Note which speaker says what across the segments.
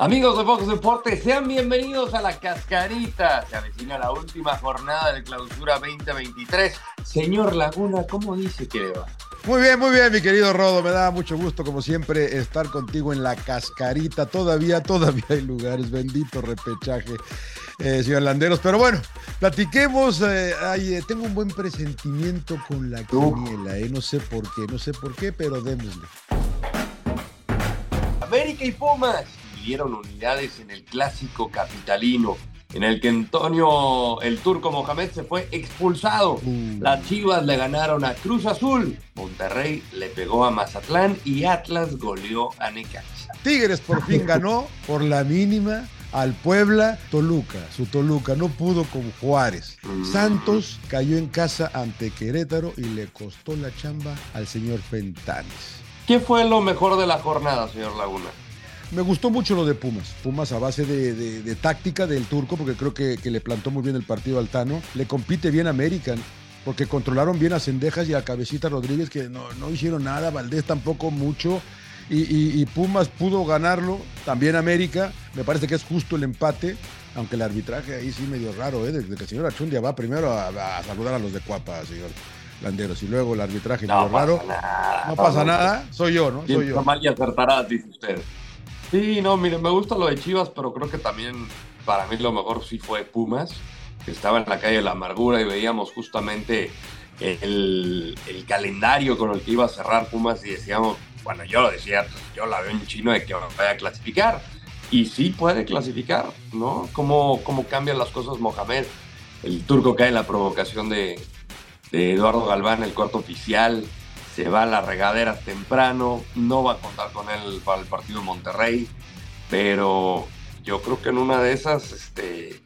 Speaker 1: Amigos de Fox Deportes, sean bienvenidos a la cascarita. Se avecina la última jornada de clausura 2023. Señor Laguna, ¿cómo dice que le va?
Speaker 2: Muy bien, muy bien, mi querido Rodo. Me da mucho gusto, como siempre, estar contigo en la cascarita. Todavía, todavía hay lugares. Bendito repechaje, eh, señor Landeros. Pero bueno, platiquemos. eh, ay, eh, tengo un buen presentimiento con la quiniela. Eh. No sé por qué, no sé por qué, pero démosle.
Speaker 1: América y Pumas midieron unidades en el clásico capitalino, en el que Antonio el Turco Mohamed se fue expulsado.
Speaker 2: Uh.
Speaker 1: Las Chivas le ganaron a Cruz Azul, Monterrey le pegó a Mazatlán y Atlas goleó a Necaxa.
Speaker 2: Tigres por fin ganó por la mínima al Puebla Toluca. Su Toluca no pudo con Juárez.
Speaker 1: Mm.
Speaker 2: Santos cayó en casa ante Querétaro y le costó la chamba al señor Fentanes.
Speaker 1: ¿Qué fue lo mejor de la jornada, señor Laguna?
Speaker 2: Me gustó mucho lo de Pumas. Pumas a base de, de- de táctica del turco, porque creo que, que le plantó muy bien el partido al Tano. Le compite bien a American, porque controlaron bien a Cendejas y a Cabecita Rodríguez, que no, no hicieron nada. Valdés tampoco mucho. Y, y- y Pumas pudo ganarlo. También América. Me parece que es justo el empate. Aunque el arbitraje ahí sí medio raro, ¿eh? Desde que el señor Achundia va primero a, a saludar a los de Cuapa, señor Landeros. Y luego el arbitraje medio raro.
Speaker 1: nada.
Speaker 2: No pasa nada. Soy yo, ¿no? Soy yo.
Speaker 1: mal y acertarás, dice usted. Sí, no, mire, me gusta lo de Chivas, pero creo que también para mí lo mejor sí fue Pumas, que estaba en la calle de la amargura y veíamos justamente el, calendario con el que iba a cerrar Pumas y decíamos, bueno, yo lo decía, yo la veo en chino de que vaya a clasificar. Y sí puede clasificar, ¿no? ¿Cómo, cómo cambian las cosas Mohamed? El turco cae en la provocación de Eduardo Galván, el cuarto oficial, se va a las regaderas temprano, no va a contar con él para el partido en Monterrey, pero yo creo que en una de esas, este,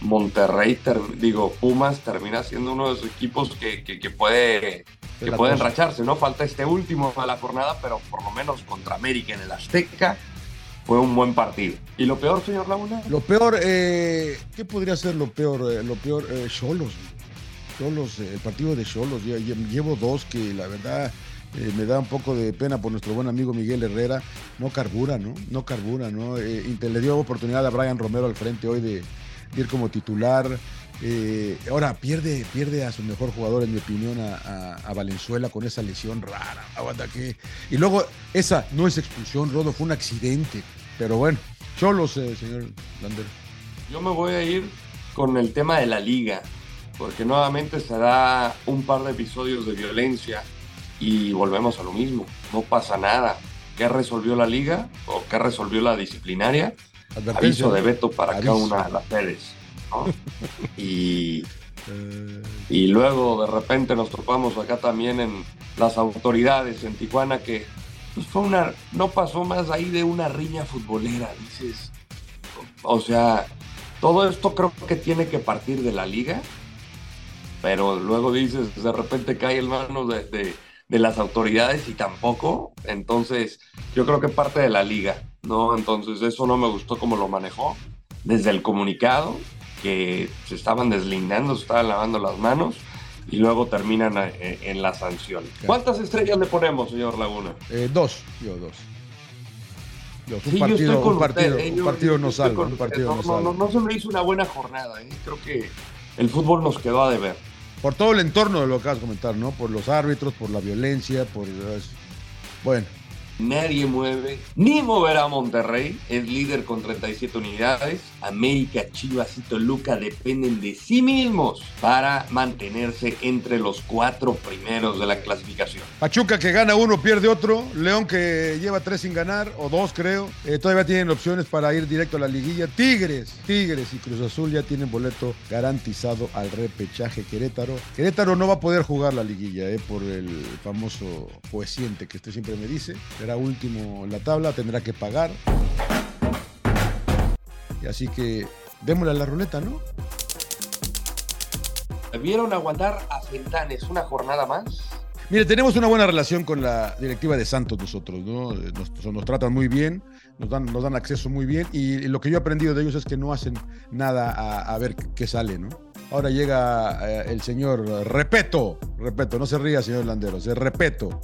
Speaker 1: Monterrey, ter- digo, Pumas termina siendo uno de esos equipos que, que, que puede, que puede enracharse, ¿no? Falta este último de la jornada, pero por lo menos contra América en el Azteca fue un buen partido. ¿Y lo peor, señor Laguna?
Speaker 2: Lo peor, eh, ¿qué podría ser lo peor? Eh, lo peor, eh, Cholos. Eh, el partido de Cholos. Llevo dos que la verdad eh, me da un poco de pena por nuestro buen amigo Miguel Herrera. No carbura, ¿no? No carbura, ¿no? Eh, le dio oportunidad a Brian Romero al frente hoy de, ir como titular. Ahora pierde, pierde a su mejor jugador, en mi opinión, a, Valenzuela con esa lesión rara. Aguanta que. Y luego, esa no es expulsión, Rodo, fue un accidente. Pero bueno, Cholos, eh, señor Lander.
Speaker 1: Yo me voy a ir con el tema de la liga, porque nuevamente se da un par de episodios de violencia y volvemos a lo mismo. No pasa nada. ¿Qué resolvió la liga o qué resolvió la disciplinaria? Aviso de veto para cada
Speaker 2: Aviso.
Speaker 1: una de las sedes. ¿no? y,
Speaker 2: Eh,
Speaker 1: y luego de repente nos topamos acá también en las autoridades en Tijuana que pues, fue una, no pasó más ahí de una riña futbolera, dices. O sea, todo esto creo que tiene que partir de la liga, pero luego dices, de repente cae en manos de, de- de las autoridades y tampoco, entonces yo creo que parte de la liga, ¿no? Entonces eso no me gustó como lo manejó desde el comunicado, que se estaban deslindando, se estaban lavando las manos y luego terminan eh, en la sanción. ¿Cuántas estrellas le ponemos, señor Laguna?
Speaker 2: eh, dos, yo dos. Dos, un
Speaker 1: Sí, yo
Speaker 2: partido,
Speaker 1: estoy con
Speaker 2: un partido,
Speaker 1: usted, eh,
Speaker 2: un partido no salva, un partido no
Speaker 1: no,
Speaker 2: salva.
Speaker 1: no, no se me hizo una buena jornada, ¿eh? creo que el fútbol nos quedó a deber.
Speaker 2: Por todo el entorno de lo que acabas de comentar, ¿no? Por los árbitros, por la violencia, por... Bueno,
Speaker 1: Nadie mueve, ni moverá a Monterrey. Es líder con 37 unidades. América, Chivas y Toluca dependen de sí mismos para mantenerse entre los cuatro primeros de la clasificación.
Speaker 2: Pachuca que gana uno, pierde otro. León que lleva tres sin ganar, o dos creo. Eh, todavía tienen opciones para ir directo a la liguilla. Tigres, Tigres y Cruz Azul ya tienen boleto garantizado al repechaje Querétaro. Querétaro no va a poder jugar la liguilla eh, por el famoso coeficiente que usted siempre me dice. Será último en la tabla, tendrá que pagar. Y así que démosle a la ruleta, ¿no?
Speaker 1: ¿Vieron aguantar a Fentanes una jornada más?
Speaker 2: Mire, tenemos una buena relación con la directiva de Santos nosotros, ¿no? Nos, nos tratan muy bien, nos dan, nos dan acceso muy bien y, lo que yo he aprendido de ellos es que no hacen nada a, a ver qué sale, ¿no? Ahora llega eh, el señor Repeto, Repeto, no se ría, señor Landero, se Repeto.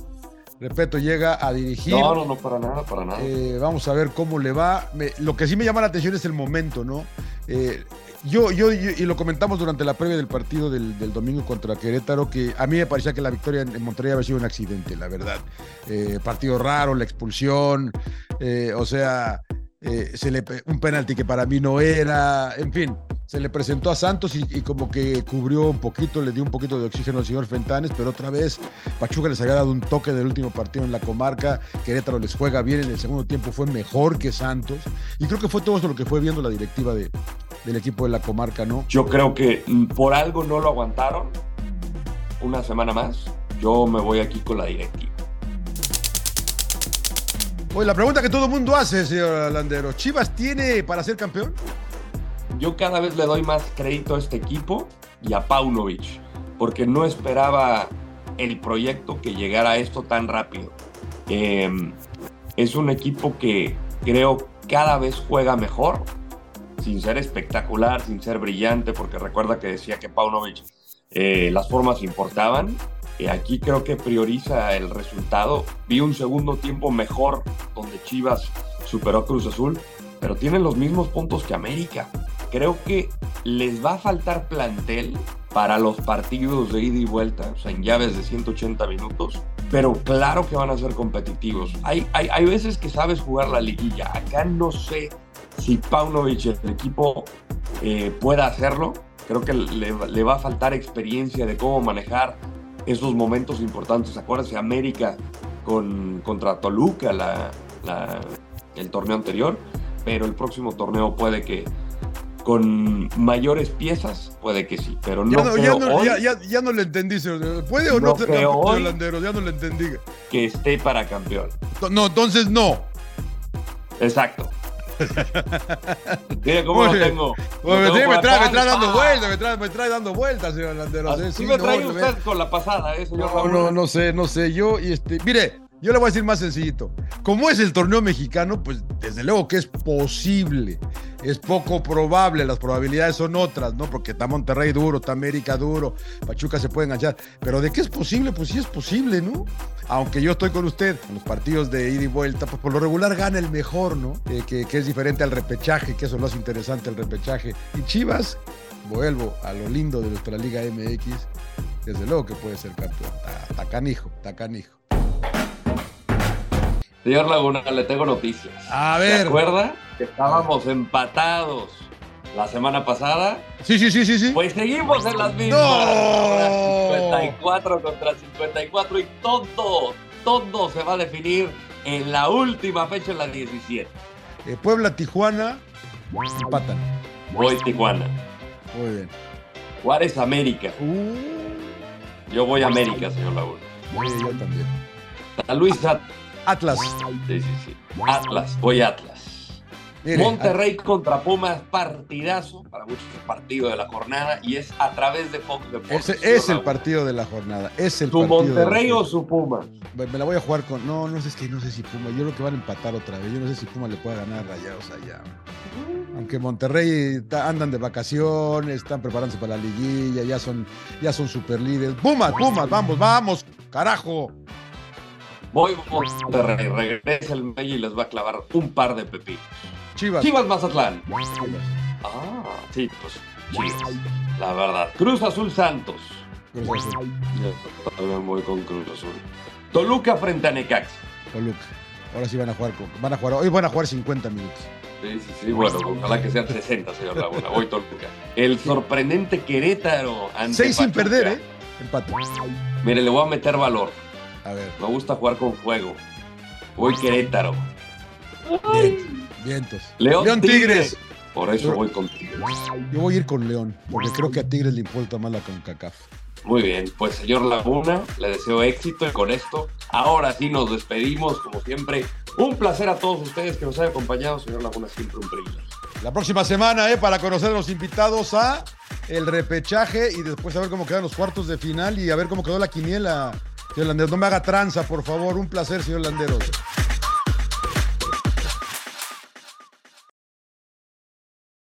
Speaker 2: Repeto llega a dirigir.
Speaker 1: No, no, no, para nada, para nada.
Speaker 2: Eh, vamos a ver cómo le va. Me, lo que sí me llama la atención es el momento, ¿no? Eh, yo, yo, yo, y lo comentamos durante la previa del partido del, del, domingo contra Querétaro, que a mí me parecía que la victoria en, en Monterrey había sido un accidente, la verdad. Eh, partido raro, la expulsión, o sea, se le, un penalti que para mí no era, en fin, se le presentó a Santos y, y, como que cubrió un poquito, le dio un poquito de oxígeno al señor Fentanes, pero otra vez Pachuca les había dado un toque del último partido en la comarca, Querétaro les juega bien, en el segundo tiempo fue mejor que Santos, y creo que fue todo eso lo que fue viendo la directiva de, del equipo de la comarca, ¿no?
Speaker 1: Yo creo que por algo no lo aguantaron una semana más. Yo me voy aquí con la directiva.
Speaker 2: Oye, la pregunta que todo el mundo hace, señor Landero, ¿Chivas tiene para ser campeón?
Speaker 1: Yo cada vez le doy más crédito a este equipo y a Paunovic, porque no esperaba el proyecto que llegara a esto tan rápido. Eh, es un equipo que creo cada vez juega mejor, sin ser espectacular, sin ser brillante, porque recuerda que decía que Paunovic eh, las formas importaban. Eh, aquí creo que prioriza el resultado. Vi un segundo tiempo mejor donde Chivas superó Cruz Azul, pero tienen los mismos puntos que América. Creo que les va a faltar plantel para los partidos de ida y vuelta, o sea, en llaves de 180 minutos, pero claro que van a ser competitivos. Hay, hay, hay veces que sabes jugar la liguilla. Acá no sé si Paunovic, el equipo, eh, pueda hacerlo. Creo que le, va a faltar experiencia de cómo manejar esos momentos importantes. Acuérdense, América con, contra Toluca el torneo anterior, pero el próximo torneo puede que con mayores piezas, puede que sí, pero no.
Speaker 2: Ya no, ya no, hoy, ya, ya, ya no le entendí, ¿puede o no, no ser holandero? Ya no le entendí.
Speaker 1: Que esté para campeón.
Speaker 2: No, entonces no.
Speaker 1: Exacto. Mira cómo lo tengo.
Speaker 2: Sí, me, trae, me, trae, dando vueltas, me trae, me trae dando vueltas, señor Landero.
Speaker 1: Así sí, me trae no, usted con la pasada, eh, señor
Speaker 2: no, no, no sé, no sé. Yo, y este, mire, yo le voy a decir más sencillito. Como es el torneo mexicano, pues desde luego que es posible. Es poco probable, las probabilidades son otras, ¿no? Porque está Monterrey duro, está América duro, Pachuca se puede enganchar. Pero de qué es posible, pues sí es posible, ¿no? Aunque yo estoy con usted, en los partidos de ida y vuelta, pues por lo regular gana el mejor, ¿no? Eh, que, que es diferente al repechaje, que eso lo hace interesante el repechaje. Y Chivas, vuelvo a lo lindo de nuestra Liga MX, desde luego que puede ser campeón. Está canijo, está canijo.
Speaker 1: Señor Laguna, le tengo noticias.
Speaker 2: A ver.
Speaker 1: ¿Se acuerda que estábamos empatados la semana pasada?
Speaker 2: Sí, sí, sí, sí, sí.
Speaker 1: Pues seguimos en las mismas.
Speaker 2: ¡No!
Speaker 1: 54 contra 54 y todo, todo se va a definir en la última fecha, en la 17.
Speaker 2: Eh, Puebla, Tijuana, empatan.
Speaker 1: Voy Tijuana.
Speaker 2: Muy bien.
Speaker 1: Juárez, América.
Speaker 2: Uh.
Speaker 1: Yo voy a América, señor Laguna.
Speaker 2: Yo también.
Speaker 1: San Luis
Speaker 2: Atlas.
Speaker 1: Sí, sí, sí. Atlas, voy Atlas. Mire, Monterrey contra Pumas, partidazo, para muchos el partido de la jornada, y es a través de Fox Deportes.
Speaker 2: Ese es el partido de la jornada. Es el
Speaker 1: ¿Tu Monterrey o su Puma?
Speaker 2: Me, la voy a jugar con. No, no sé, es que no sé si Puma. Yo creo que van a empatar otra vez. Yo no sé si Puma le puede ganar a Rayados allá. Aunque Monterrey andan de vacaciones, están preparándose para la liguilla, ya son, ya son super líderes. Pumas, Pumas, vamos, vamos, carajo.
Speaker 1: Voy Monterrey, regresa el Medio y les va a clavar un par de pepinos.
Speaker 2: Chivas.
Speaker 1: Chivas Mazatlán. Ah, sí, pues Chivas. La verdad. Cruz Azul Santos.
Speaker 2: Cruz Azul.
Speaker 1: Yo también voy con Cruz Azul. Toluca frente a Necaxa.
Speaker 2: Toluca. Ahora sí van a jugar. Van a jugar. Hoy van a jugar 50 minutos.
Speaker 1: Sí, sí, sí. Bueno, ojalá que sean 60, señor Laguna. Voy Toluca. El sorprendente Querétaro.
Speaker 2: Ante Seis sin perder, ¿eh? Empate.
Speaker 1: Mire, le voy a meter valor.
Speaker 2: A ver.
Speaker 1: Me gusta jugar con fuego. Voy Querétaro.
Speaker 2: Bien, vientos.
Speaker 1: León,
Speaker 2: León Tigres.
Speaker 1: Tigres. Por eso Yo, voy con Tigres.
Speaker 2: Yo voy a ir con León, porque creo que a Tigres le importa más la CONCACAF.
Speaker 1: Muy bien, pues señor Laguna, le deseo éxito y con esto, ahora sí nos despedimos, como siempre. Un placer a todos ustedes que nos hayan acompañado, señor Laguna, siempre un privilegio.
Speaker 2: La próxima semana, ¿eh? Para conocer a los invitados a el repechaje y después a ver cómo quedan los cuartos de final y a ver cómo quedó la quiniela. Señor Landeros, no me haga tranza, por favor. Un placer, señor Landeros.